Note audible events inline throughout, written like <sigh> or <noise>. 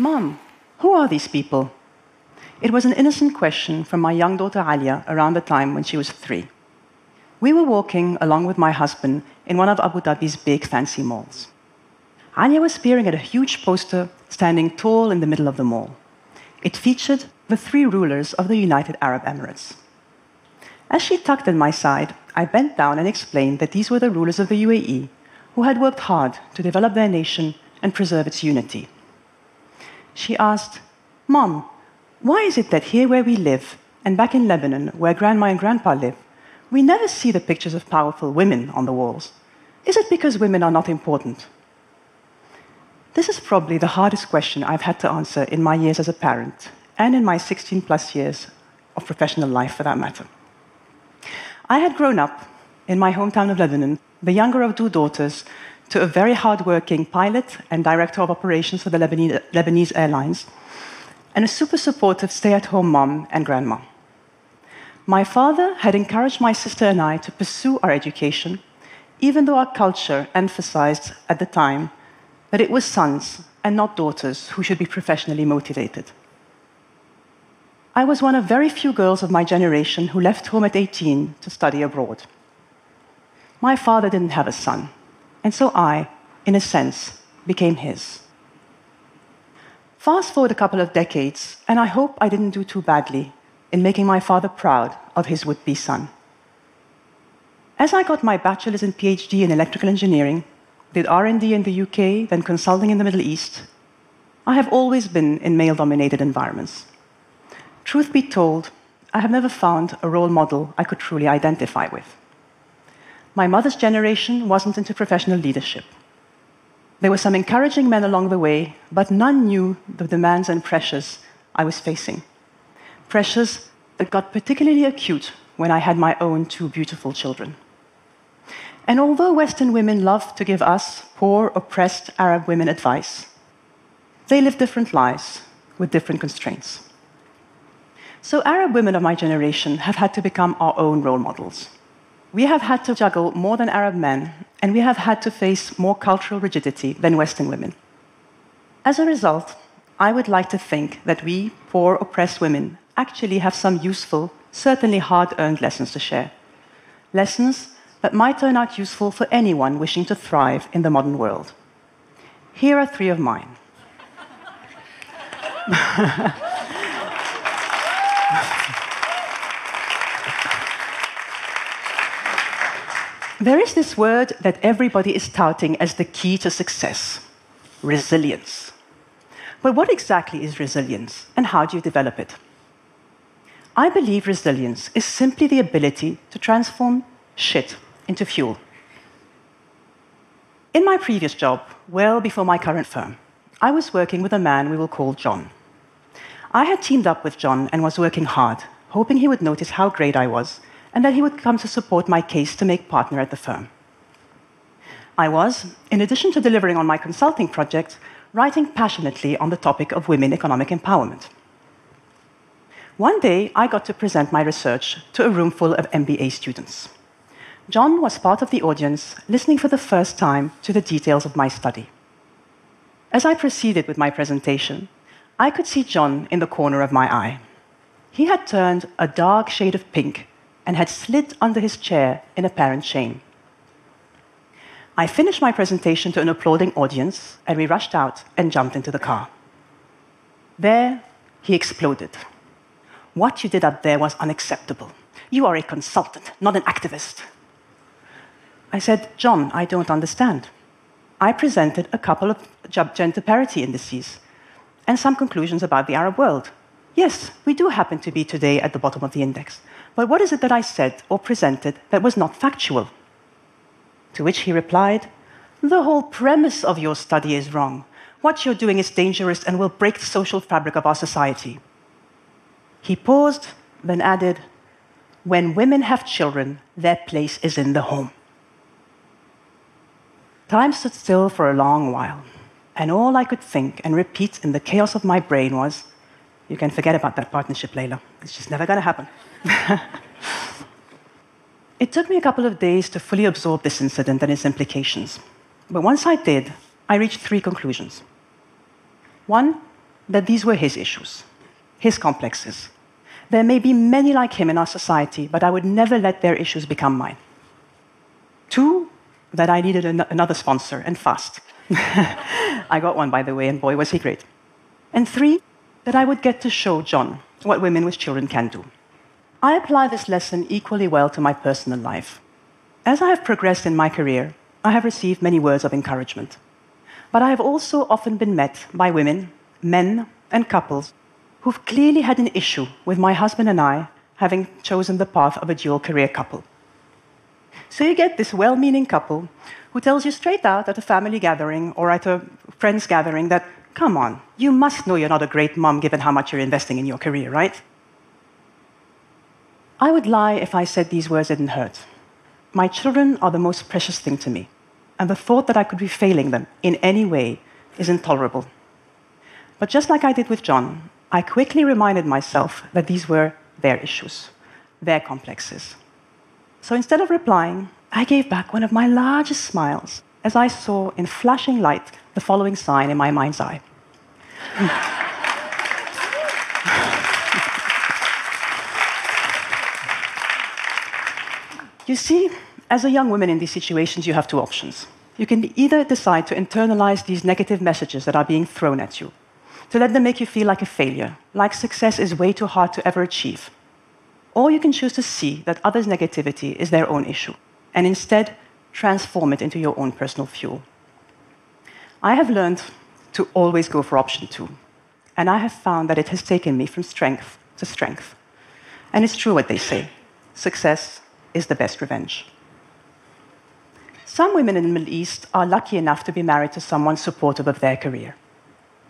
Mom, who are these people? It was an innocent question from my young daughter Alia around the time when she was three. We were walking along with my husband in one of Abu Dhabi's big fancy malls. Alia was peering at a huge poster standing tall in the middle of the mall. It featured the three rulers of the United Arab Emirates. As she tugged at my side, I bent down and explained that these were the rulers of the UAE who had worked hard to develop their nation and preserve its unity. She asked, Mom, why is it that here where we live, and back in Lebanon, where grandma and grandpa live, we never see the pictures of powerful women on the walls? Is it because women are not important? This is probably the hardest question I've had to answer in my years as a parent, and in my 16 plus years of professional life for that matter. I had grown up in my hometown of Lebanon, the younger of two daughters to a very hardworking pilot and director of operations for the Lebanese, Lebanese Airlines, and a super supportive stay at home mom and grandma. My father had encouraged my sister and I to pursue our education, even though our culture emphasized at the time that it was sons and not daughters who should be professionally motivated. I was one of very few girls of my generation who left home at 18 to study abroad. My father didn't have a son, and so I, in a sense, became his. Fast forward a couple of decades, and I hope I didn't do too badly in making my father proud of his would be son. As I got my bachelor's and PhD in electrical engineering, did R&D in the UK, then consulting in the Middle East, I have always been in male-dominated environments. Truth be told, I have never found a role model I could truly identify with. My mother's generation wasn't into professional leadership. There were some encouraging men along the way, but none knew the demands and pressures I was facing. Pressures that got particularly acute when I had my own two beautiful children. And although Western women love to give us, poor, oppressed Arab women, advice, they live different lives with different constraints. So, Arab women of my generation have had to become our own role models. We have had to juggle more than Arab men, and we have had to face more cultural rigidity than Western women. As a result, I would like to think that we, poor, oppressed women, actually have some useful, certainly hard earned lessons to share. Lessons that might turn out useful for anyone wishing to thrive in the modern world. Here are three of mine. <laughs> there is this word that everybody is touting as the key to success resilience. But what exactly is resilience, and how do you develop it? I believe resilience is simply the ability to transform shit into fuel. In my previous job, well before my current firm, I was working with a man we will call John. I had teamed up with John and was working hard, hoping he would notice how great I was and that he would come to support my case to make partner at the firm. I was, in addition to delivering on my consulting project, writing passionately on the topic of women economic empowerment. One day, I got to present my research to a room full of MBA students. John was part of the audience, listening for the first time to the details of my study. As I proceeded with my presentation, I could see John in the corner of my eye. He had turned a dark shade of pink and had slid under his chair in apparent shame. I finished my presentation to an applauding audience, and we rushed out and jumped into the car. There, he exploded. What you did up there was unacceptable. You are a consultant, not an activist. I said, John, I don't understand. I presented a couple of gender parity indices and some conclusions about the Arab world. Yes, we do happen to be today at the bottom of the index. But what is it that I said or presented that was not factual? To which he replied, The whole premise of your study is wrong. What you're doing is dangerous and will break the social fabric of our society. He paused, then added, When women have children, their place is in the home. Time stood still for a long while, and all I could think and repeat in the chaos of my brain was, You can forget about that partnership, Leila. It's just never going to happen. <laughs> it took me a couple of days to fully absorb this incident and its implications. But once I did, I reached three conclusions. One, that these were his issues, his complexes. There may be many like him in our society, but I would never let their issues become mine. Two, that I needed an another sponsor and fast. <laughs> I got one, by the way, and boy, was he great. And three, that I would get to show John what women with children can do. I apply this lesson equally well to my personal life. As I have progressed in my career, I have received many words of encouragement. But I have also often been met by women, men, and couples who've clearly had an issue with my husband and I having chosen the path of a dual career couple. So you get this well meaning couple who tells you straight out at a family gathering or at a friend's gathering that, come on, you must know you're not a great mom given how much you're investing in your career, right? I would lie if I said these words didn't hurt. My children are the most precious thing to me, and the thought that I could be failing them in any way is intolerable. But just like I did with John, I quickly reminded myself that these were their issues, their complexes. So instead of replying, I gave back one of my largest smiles as I saw in flashing light the following sign in my mind's eye. You see, as a young woman in these situations, you have two options. You can either decide to internalize these negative messages that are being thrown at you, to let them make you feel like a failure, like success is way too hard to ever achieve. Or you can choose to see that others' negativity is their own issue and instead transform it into your own personal fuel. I have learned to always go for option two, and I have found that it has taken me from strength to strength. And it's true what they say success is the best revenge. Some women in the Middle East are lucky enough to be married to someone supportive of their career.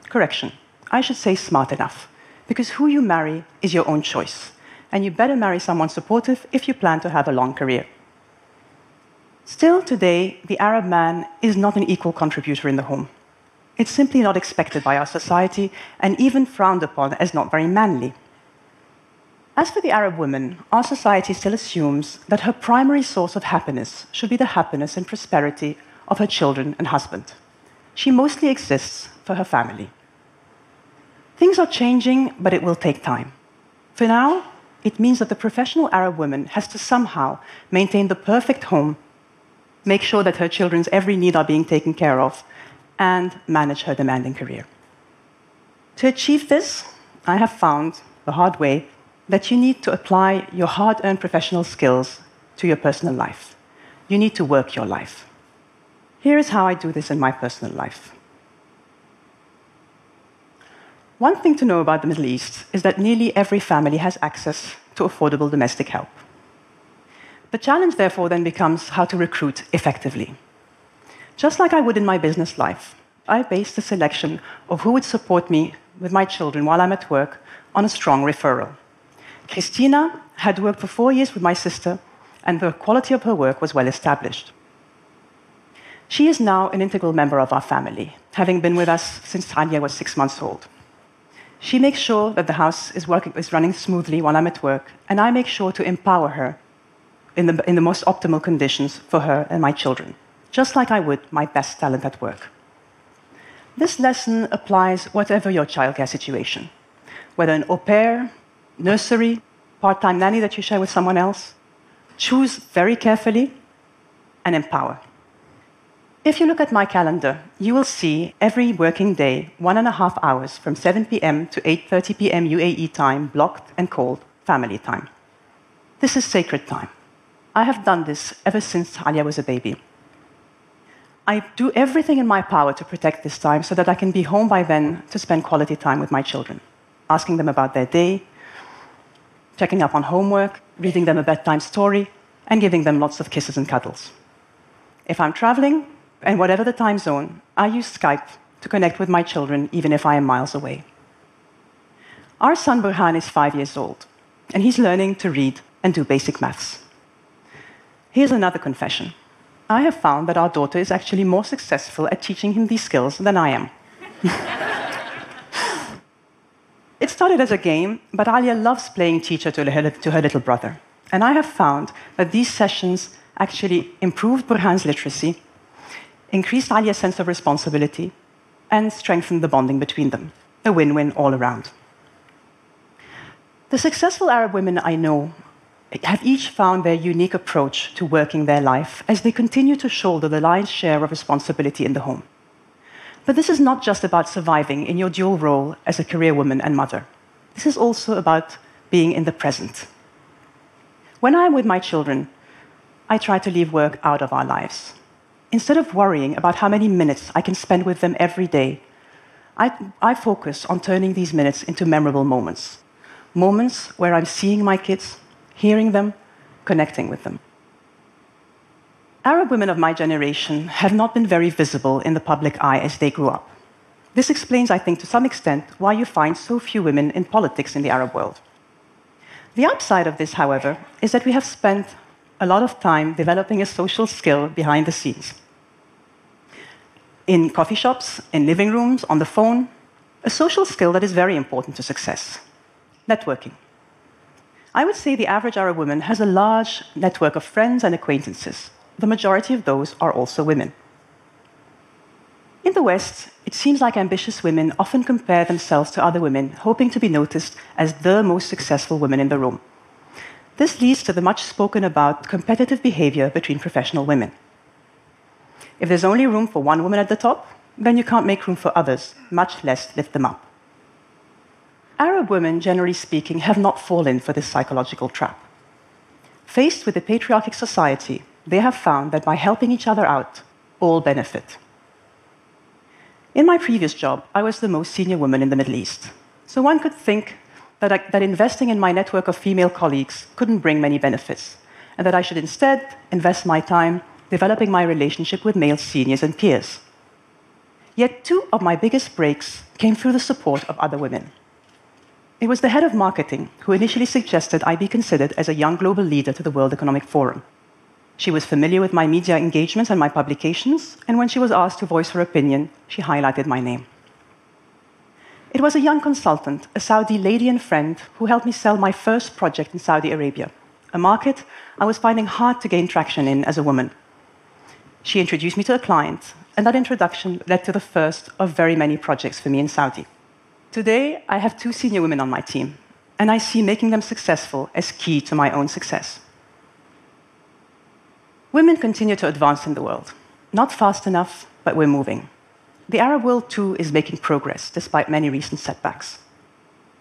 Correction, I should say smart enough, because who you marry is your own choice, and you better marry someone supportive if you plan to have a long career. Still, today, the Arab man is not an equal contributor in the home. It's simply not expected by our society and even frowned upon as not very manly. As for the Arab woman, our society still assumes that her primary source of happiness should be the happiness and prosperity of her children and husband. She mostly exists for her family. Things are changing, but it will take time. For now, it means that the professional Arab woman has to somehow maintain the perfect home make sure that her children's every need are being taken care of, and manage her demanding career. To achieve this, I have found the hard way that you need to apply your hard earned professional skills to your personal life. You need to work your life. Here is how I do this in my personal life. One thing to know about the Middle East is that nearly every family has access to affordable domestic help. The challenge, therefore, then becomes how to recruit effectively. Just like I would in my business life, I base the selection of who would support me with my children while I'm at work on a strong referral. Christina had worked for four years with my sister, and the quality of her work was well established. She is now an integral member of our family, having been with us since Tanya was six months old. She makes sure that the house is, working, is running smoothly while I'm at work, and I make sure to empower her in the, in the most optimal conditions for her and my children, just like I would my best talent at work. This lesson applies whatever your childcare situation, whether an au pair, nursery, part time nanny that you share with someone else. Choose very carefully and empower. If you look at my calendar, you will see every working day, one and a half hours from 7 p.m. to 8:30 p.m. UAE time, blocked and called family time. This is sacred time. I have done this ever since Alia was a baby. I do everything in my power to protect this time so that I can be home by then to spend quality time with my children, asking them about their day, checking up on homework, reading them a bedtime story, and giving them lots of kisses and cuddles. If I'm traveling, and whatever the time zone, I use Skype to connect with my children even if I am miles away. Our son Burhan is five years old, and he's learning to read and do basic maths. Here's another confession. I have found that our daughter is actually more successful at teaching him these skills than I am. <laughs> it started as a game, but Alia loves playing teacher to her, to her little brother. And I have found that these sessions actually improved Burhan's literacy, increased Alia's sense of responsibility, and strengthened the bonding between them. A win win all around. The successful Arab women I know have each found their unique approach to working their life as they continue to shoulder the lion's share of responsibility in the home. But this is not just about surviving in your dual role as a career woman and mother. This is also about being in the present. When I'm with my children, I try to leave work out of our lives. Instead of worrying about how many minutes I can spend with them every day, I, I focus on turning these minutes into memorable moments. Moments where I'm seeing my kids, hearing them, connecting with them. Arab women of my generation have not been very visible in the public eye as they grew up. This explains, I think, to some extent, why you find so few women in politics in the Arab world. The upside of this, however, is that we have spent a lot of time developing a social skill behind the scenes. In coffee shops, in living rooms, on the phone, a social skill that is very important to success networking. I would say the average Arab woman has a large network of friends and acquaintances. The majority of those are also women. In the West, it seems like ambitious women often compare themselves to other women, hoping to be noticed as the most successful women in the room. This leads to the much spoken about competitive behavior between professional women. If there's only room for one woman at the top, then you can't make room for others, much less lift them up. Arab women, generally speaking, have not fallen for this psychological trap. Faced with a patriarchic society, they have found that by helping each other out, all benefit. In my previous job, I was the most senior woman in the Middle East. So one could think that, I, that investing in my network of female colleagues couldn't bring many benefits, and that I should instead invest my time developing my relationship with male seniors and peers. Yet two of my biggest breaks came through the support of other women. It was the head of marketing who initially suggested I be considered as a young global leader to the World Economic Forum. She was familiar with my media engagements and my publications, and when she was asked to voice her opinion, she highlighted my name. It was a young consultant, a Saudi lady and friend, who helped me sell my first project in Saudi Arabia, a market I was finding hard to gain traction in as a woman. She introduced me to a client, and that introduction led to the first of very many projects for me in Saudi. Today, I have two senior women on my team, and I see making them successful as key to my own success. Women continue to advance in the world. Not fast enough, but we're moving. The Arab world, too, is making progress despite many recent setbacks.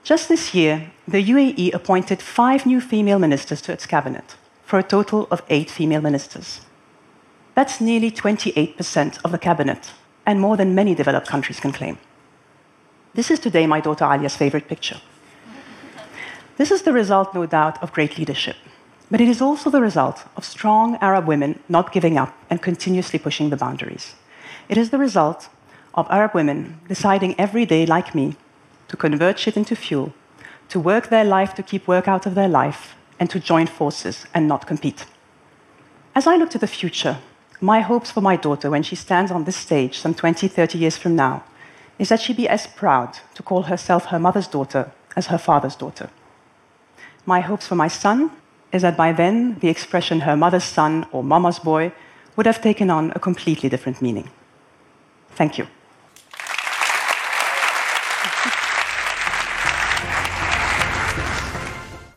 Just this year, the UAE appointed five new female ministers to its cabinet, for a total of eight female ministers. That's nearly 28% of the cabinet, and more than many developed countries can claim. This is today my daughter Alia's favorite picture. This is the result, no doubt, of great leadership. But it is also the result of strong Arab women not giving up and continuously pushing the boundaries. It is the result of Arab women deciding every day, like me, to convert shit into fuel, to work their life to keep work out of their life, and to join forces and not compete. As I look to the future, my hopes for my daughter when she stands on this stage some 20, 30 years from now is that she be as proud to call herself her mother's daughter as her father's daughter. My hopes for my son is that by then the expression her mother's son or mama's boy would have taken on a completely different meaning. Thank you.